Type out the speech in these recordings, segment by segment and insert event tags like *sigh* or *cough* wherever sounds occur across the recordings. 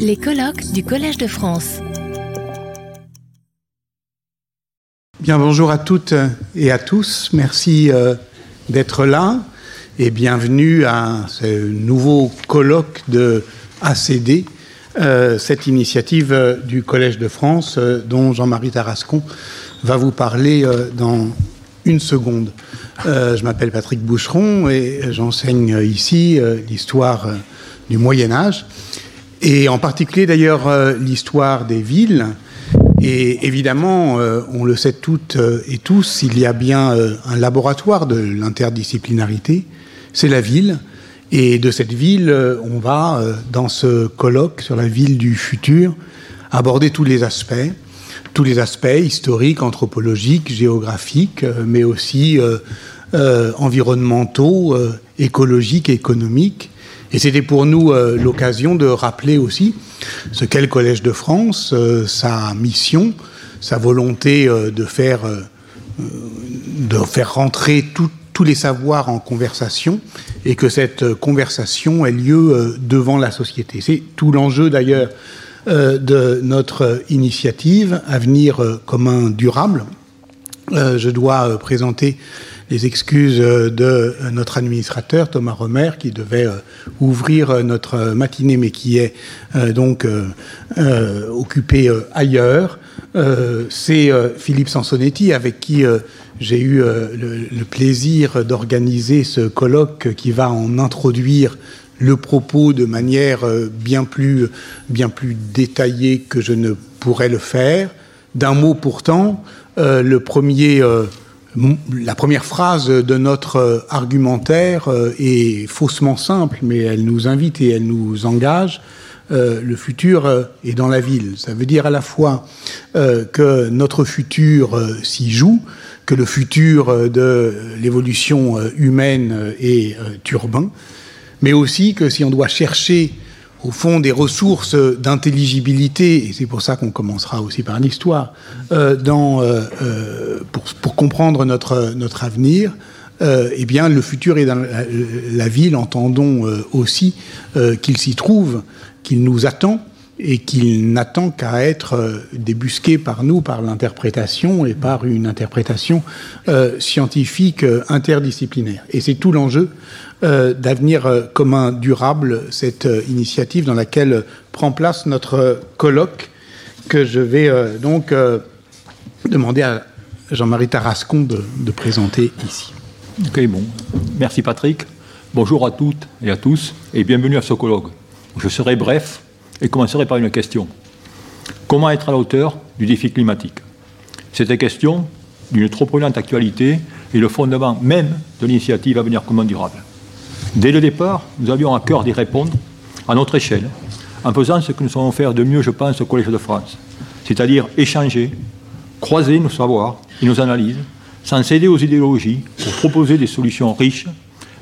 Les colloques du Collège de France. Bien, bonjour à toutes et à tous. Merci euh, d'être là et bienvenue à ce nouveau colloque de ACD, euh, cette initiative euh, du Collège de France dont Jean-Marie Tarascon va vous parler dans une seconde. je m'appelle Patrick Boucheron et j'enseigne ici l'histoire du Moyen Âge et en particulier d'ailleurs l'histoire des villes et évidemment, euh, on le sait toutes euh, et tous, il y a bien euh, un laboratoire de l'interdisciplinarité, c'est la ville. Et de cette ville, on va, dans ce colloque sur la ville du futur, aborder tous les aspects, tous les aspects historiques, anthropologiques, géographiques, mais aussi environnementaux, écologiques économiques. Et c'était pour nous l'occasion de rappeler aussi ce qu'est le Collège de France, euh, sa mission, sa volonté euh, de faire, euh, de faire rentrer tous les savoirs en conversation et que cette conversation ait lieu devant la société. C'est tout l'enjeu d'ailleurs de notre initiative Avenir commun durable. je dois présenter les excuses euh, de euh, notre administrateur Thomas Romer qui devait euh, ouvrir notre matinée mais qui est donc occupé ailleurs. C'est Philippe Sansonetti avec qui j'ai eu le, plaisir d'organiser ce colloque qui va en introduire le propos de manière bien plus, bien plus détaillée que je ne pourrais le faire. D'un mot pourtant, le premier la première phrase de notre euh, argumentaire euh, est faussement simple, mais elle nous invite et elle nous engage. Euh, le futur est dans la ville. Ça veut dire à la fois que notre futur s'y joue, que le futur de l'évolution humaine est urbain, mais aussi que si on doit chercher au fond des ressources d'intelligibilité, et c'est pour ça qu'on commencera aussi par l'histoire, euh, euh, euh, pour, comprendre notre, notre avenir, eh bien, le futur est dans la, ville, entendons aussi qu'il s'y trouve, qu'il nous attend, et qu'il n'attend qu'à être débusqué par nous, par l'interprétation et par une interprétation scientifique interdisciplinaire. Et c'est tout l'enjeu euh, d'avenir euh, commun durable, cette euh, initiative dans laquelle prend place notre colloque que je vais donc demander à Jean-Marie Tarascon de, présenter ici. Ok, bon. Merci Patrick. Bonjour à toutes et à tous et bienvenue à ce colloque. Je serai bref et commencerai par une question? Comment être à la hauteur du défi climatique? Cette question, d'une trop brûlante actualité, est le fondement même de l'initiative Avenir commun durable. Dès le départ, nous avions à cœur d'y répondre à notre échelle, en faisant ce que nous savons faire de mieux, je pense, au Collège de France, c'est-à-dire échanger, croiser nos savoirs et nos analyses, sans céder aux idéologies, pour proposer des solutions riches,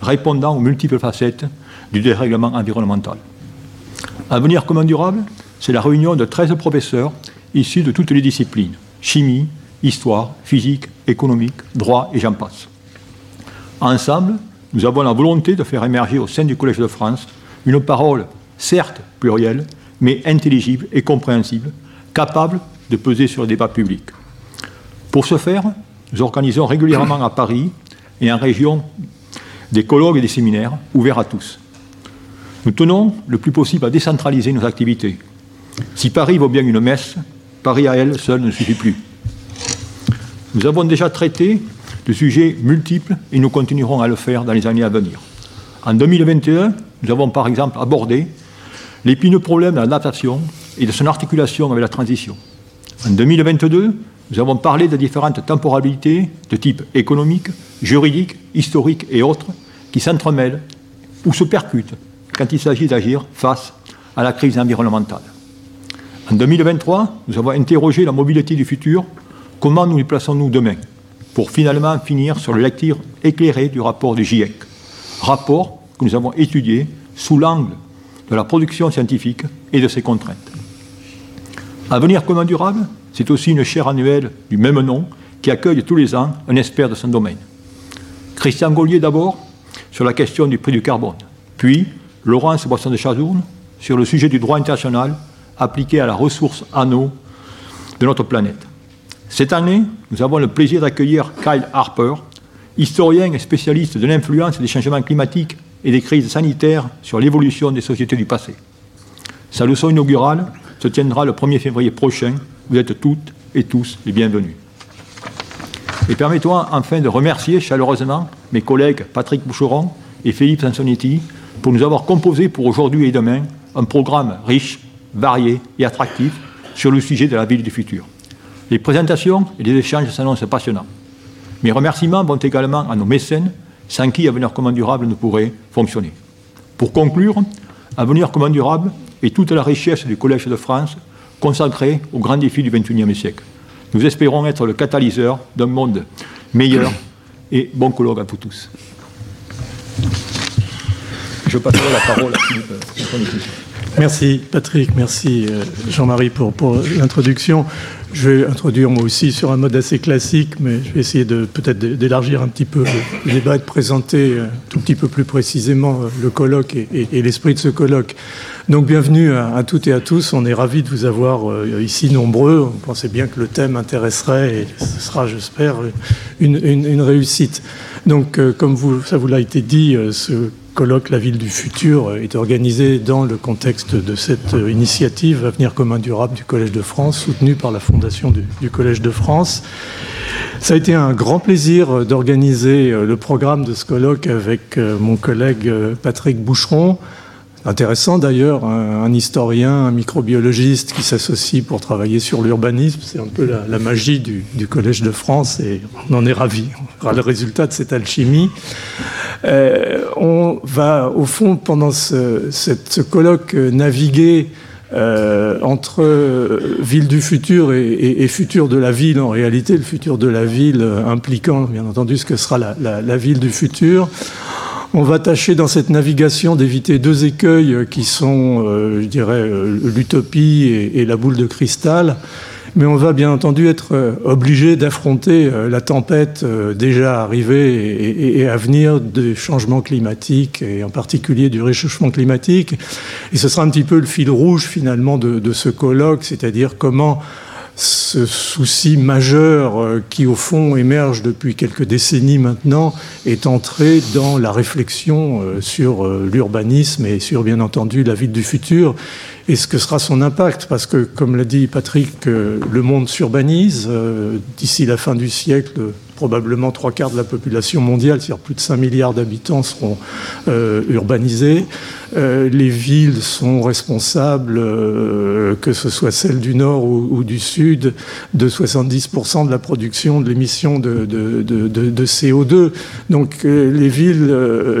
répondant aux multiples facettes du dérèglement environnemental. Avenir commun durable, c'est la réunion de 13 professeurs issus de toutes les disciplines, chimie, histoire, physique, économique, droit et j'en passe. Ensemble, nous avons la volonté de faire émerger au sein du Collège de France une parole, certes plurielle, mais intelligible et compréhensible, capable de peser sur le débat public. Pour ce faire, nous organisons régulièrement à Paris et en région des colloques et des séminaires ouverts à tous. Nous tenons le plus possible à décentraliser nos activités. Si Paris vaut bien une messe, Paris à elle seule ne suffit plus. Nous avons déjà traité de sujets multiples et nous continuerons à le faire dans les années à venir. En 2021, nous avons par exemple abordé l'épineux problème de l'adaptation et de son articulation avec la transition. En 2022, nous avons parlé de différentes temporalités de type économique, juridique, historique et autres qui s'entremêlent ou se percutent quand il s'agit d'agir face à la crise environnementale. En 2023, nous avons interrogé la mobilité du futur, comment nous plaçons-nous demain pour finalement finir sur le lecture éclairé du rapport du GIEC. Rapport que nous avons étudié sous l'angle de la production scientifique et de ses contraintes. Avenir commun durable, c'est aussi une chaire annuelle du même nom qui accueille tous les ans un expert de son domaine. Christian Gaulier d'abord sur la question du prix du carbone, puis Laurence Boisson de Chazourne sur le sujet du droit international appliqué à la ressource en eau de notre planète. Cette année, nous avons le plaisir d'accueillir Kyle Harper, historien et spécialiste de l'influence des changements climatiques et des crises sanitaires sur l'évolution des sociétés du passé. Sa leçon inaugurale se tiendra le 1er février prochain. Vous êtes toutes et tous les bienvenus. Et permettez-moi enfin de remercier chaleureusement mes collègues Patrick Boucheron et Philippe Sansonetti pour nous avoir composé pour aujourd'hui et demain un programme riche, varié et attractif sur le sujet de la ville du futur. Les présentations et les échanges s'annoncent passionnants. Mes remerciements vont également à nos mécènes, sans qui Avenir Commun Durable ne pourrait fonctionner. Pour conclure, Avenir Commun Durable est toute la richesse du Collège de France consacrée aux grands défis du XXIe siècle. Nous espérons être le catalyseur d'un monde meilleur et bon colloque à vous tous. Je passerai la parole à Philippe. Merci Patrick, merci euh, Jean-Marie pour, l'introduction. Je vais introduire moi aussi sur un mode assez classique, mais je vais essayer de peut-être d'élargir un petit peu le débat et de présenter un tout petit peu plus précisément euh, le colloque et, l'esprit de ce colloque. Donc bienvenue à, toutes et à tous. On est ravis de vous avoir euh, ici nombreux. On pensait bien que le thème intéresserait et ce sera, j'espère, une, réussite. Donc, euh, comme ça vous l'a été dit, ce colloque La ville du futur est organisé dans le contexte de cette initiative Avenir commun durable du Collège de France, soutenue par la Fondation du, Collège de France. Ça a été un grand plaisir d'organiser le programme de ce colloque avec euh, mon collègue euh, Patrick Boucheron. Intéressant d'ailleurs, un, historien, un microbiologiste qui s'associe pour travailler sur l'urbanisme. C'est un peu la, magie du, Collège de France et on en est ravis. On verra le résultat de cette alchimie. Euh, on va, au fond, pendant ce, colloque, naviguer euh, entre ville du futur et, futur de la ville, en réalité, le futur de la ville impliquant, bien entendu, ce que sera la ville du futur. On va tâcher dans cette navigation d'éviter deux écueils qui sont, euh, je dirais, euh, l'utopie et, la boule de cristal. Mais on va bien entendu être euh, obligé d'affronter la tempête déjà arrivée et, à venir des changements climatiques et en particulier du réchauffement climatique. Et ce sera un petit peu le fil rouge finalement de ce colloque, c'est-à-dire comment ce souci majeur euh, qui, au fond, émerge depuis quelques décennies maintenant, est entré dans la réflexion euh, sur euh, l'urbanisme et sur, bien entendu, la ville du futur et ce que sera son impact? Parce que, comme l'a dit Patrick, le monde s'urbanise. D'ici la fin du siècle, probablement trois quarts de la population mondiale, c'est-à-dire plus de 5 milliards d'habitants, seront urbanisés. Euh, les villes sont responsables, euh, que ce soit celles du nord ou, du sud, de 70% de la production de l'émission de, de, CO2. Donc les villes,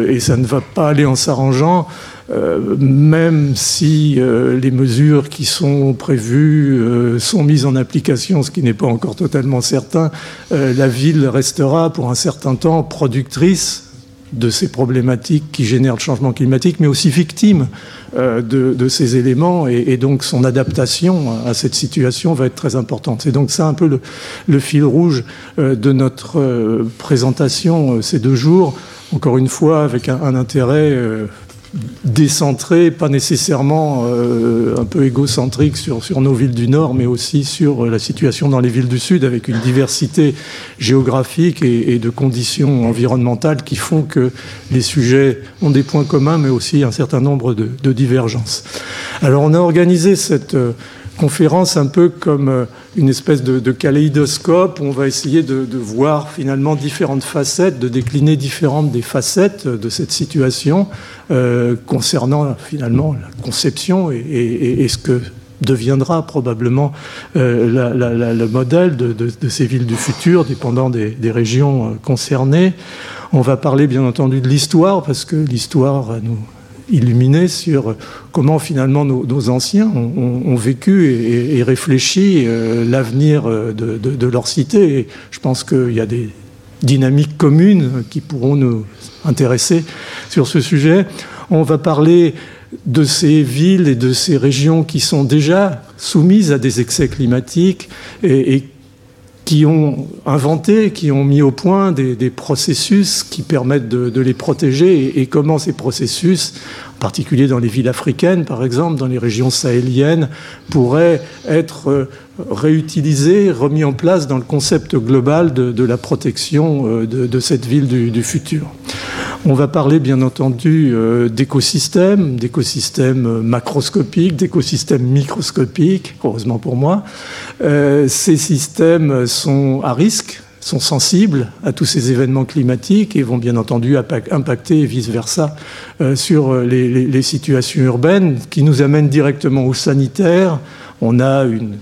et ça ne va pas aller en s'arrangeant, euh, même si euh, les mesures qui sont prévues euh, sont mises en application, ce qui n'est pas encore totalement certain, la ville restera pour un certain temps productrice de ces problématiques qui génèrent le changement climatique, mais aussi victime de, ces éléments, et, donc son adaptation à cette situation va être très importante. C'est donc ça un peu le, fil rouge de notre présentation ces deux jours, encore une fois avec un intérêt décentré, pas nécessairement euh, un peu égocentrique sur, sur nos villes du Nord, mais aussi sur la situation dans les villes du Sud, avec une diversité géographique et, de conditions environnementales qui font que les sujets ont des points communs, mais aussi un certain nombre de, divergences. Alors on a organisé cette euh, conférence un peu comme euh, une espèce de, de kaléidoscope. On va essayer de, voir finalement différentes facettes, de décliner différentes des facettes de cette situation euh, concernant finalement la conception et, ce que deviendra probablement euh, le modèle de, ces villes du futur, dépendant des, des régions concernées. On va parler bien entendu de l'histoire, parce que l'histoire va nous illuminé sur comment finalement nos, anciens ont, vécu et, réfléchi euh, l'avenir euh, de, leur cité. Et je pense qu'il y a des dynamiques communes qui pourront nous intéresser sur ce sujet. On va parler de ces villes et de ces régions qui sont déjà soumises à des excès climatiques et, et qui ont inventé, qui ont mis au point des, processus qui permettent de, les protéger et, comment ces processus, en particulier dans les villes africaines par exemple, dans les régions sahéliennes, pourraient être euh, réutilisés, remis en place dans le concept global de, la protection euh, de, cette ville du, futur. On va parler bien entendu euh, d'écosystèmes, d'écosystèmes macroscopiques, d'écosystèmes microscopiques, heureusement pour moi. ces systèmes sont à risque, sont sensibles à tous ces événements climatiques et vont bien entendu impacter vice-versa euh, sur les, situations urbaines qui nous amènent directement au sanitaire. On a une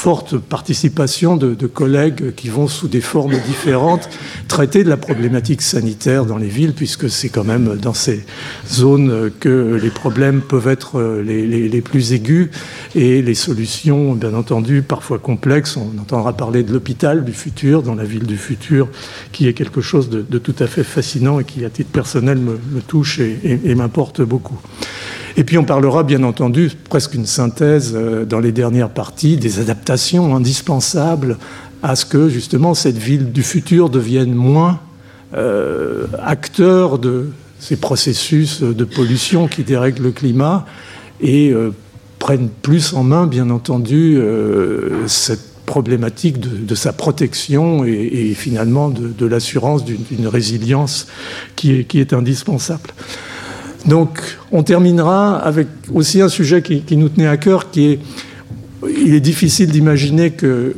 forte participation de, collègues qui vont sous des formes différentes traiter de la problématique sanitaire dans les villes, puisque c'est quand même dans ces zones que les problèmes peuvent être les, plus aigus et les solutions, bien entendu, parfois complexes. On entendra parler de l'hôpital du futur, dans la ville du futur, qui est quelque chose de, tout à fait fascinant et qui, à titre personnel, me, touche et m'importe beaucoup. Et puis on parlera bien entendu, presque une synthèse euh, dans les dernières parties, des adaptations indispensables à ce que justement cette ville du futur devienne moins euh, acteur de ces processus de pollution qui dérèglent le climat et euh, prenne plus en main, bien entendu, cette problématique de, sa protection et, finalement de, l'assurance d'une résilience qui est indispensable. Donc, on terminera avec aussi un sujet qui, nous tenait à cœur, qui est, il est difficile d'imaginer que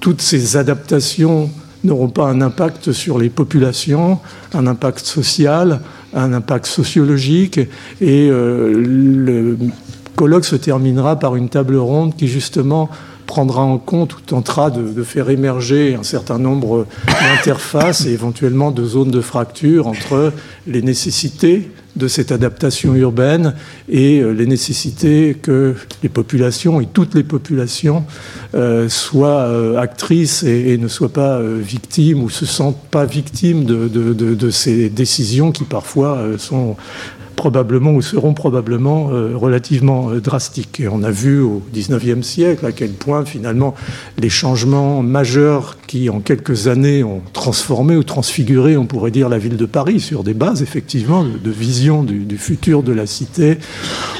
toutes ces adaptations n'auront pas un impact sur les populations, un impact social, un impact sociologique. Et euh, le colloque se terminera par une table ronde qui justement prendra en compte ou tentera de, faire émerger un certain nombre d'interfaces et éventuellement de zones de fracture entre les nécessités de cette adaptation urbaine et euh, les nécessités que les populations et toutes les populations euh, soient euh, actrices et, ne soient pas victimes ou se sentent pas victimes de ces décisions qui parfois sont probablement ou seront probablement euh, relativement euh, drastiques. Et on a vu au XIXe siècle à quel point finalement les changements majeurs qui en quelques années ont transformé ou transfiguré, on pourrait dire, la ville de Paris sur des bases effectivement de, vision du, futur de la cité,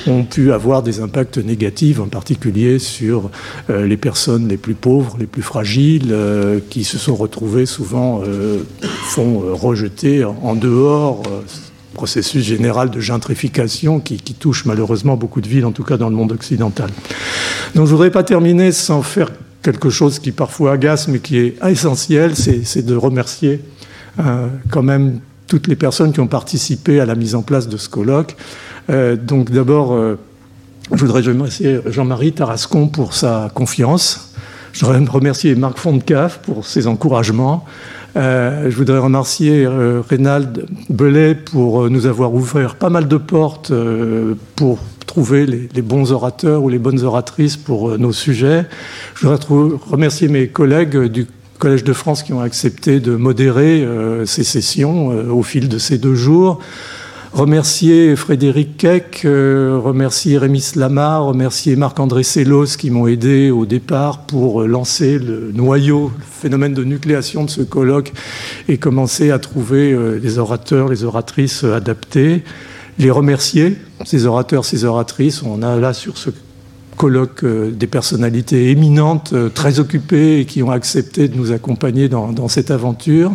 ont pu avoir des impacts négatifs, en particulier sur euh, les personnes les plus pauvres, les plus fragiles, qui se sont retrouvées souvent font rejeter en dehors processus général de gentrification qui, touche malheureusement beaucoup de villes, en tout cas dans le monde occidental. Donc je ne voudrais pas terminer sans faire quelque chose qui parfois agace, mais qui est essentiel, c'est de remercier euh, quand même toutes les personnes qui ont participé à la mise en place de ce colloque. Euh, donc d'abord, euh, je voudrais remercier Jean-Marie Tarascon pour sa confiance. Je voudrais remercier Marc Fontcave pour ses encouragements. Euh, je voudrais remercier euh, Reynald Belay pour euh, nous avoir ouvert pas mal de portes pour trouver les, bons orateurs ou les bonnes oratrices pour nos sujets. Je voudrais remercier mes collègues du Collège de France qui ont accepté de modérer ces sessions au fil de ces deux jours remercier Frédéric Keck, euh, remercier Rémi Slama, remercier Marc-André Sellos qui m'ont aidé au départ pour lancer le noyau, le phénomène de nucléation de ce colloque et commencer à trouver euh, les orateurs, les oratrices adaptés. Les remercier, ces orateurs, ces oratrices. On a là sur ce colloque euh, des personnalités éminentes, très occupées et qui ont accepté de nous accompagner dans cette aventure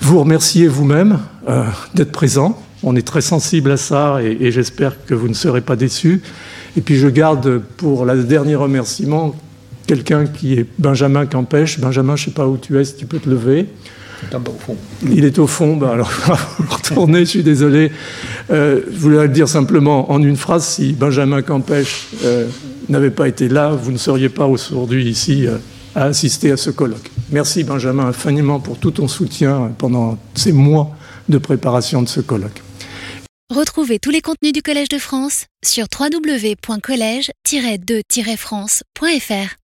vous remercier vous-même euh, d'être présent. On est très sensible à ça et, j'espère que vous ne serez pas déçus. Et puis je garde pour le dernier remerciement quelqu'un qui est Benjamin Campèche. Benjamin, je ne sais pas où tu es, si tu peux te lever. Au fond. Il est au fond, ben alors *laughs* retourner, je suis désolé. Euh, je voulais le dire simplement en une phrase, si Benjamin Campèche euh, n'avait pas été là, vous ne seriez pas aujourd'hui ici à assister à ce colloque. Merci Benjamin infiniment pour tout ton soutien pendant ces mois de préparation de ce colloque. Retrouvez tous les contenus du Collège de France sur www.colège-2-france.fr.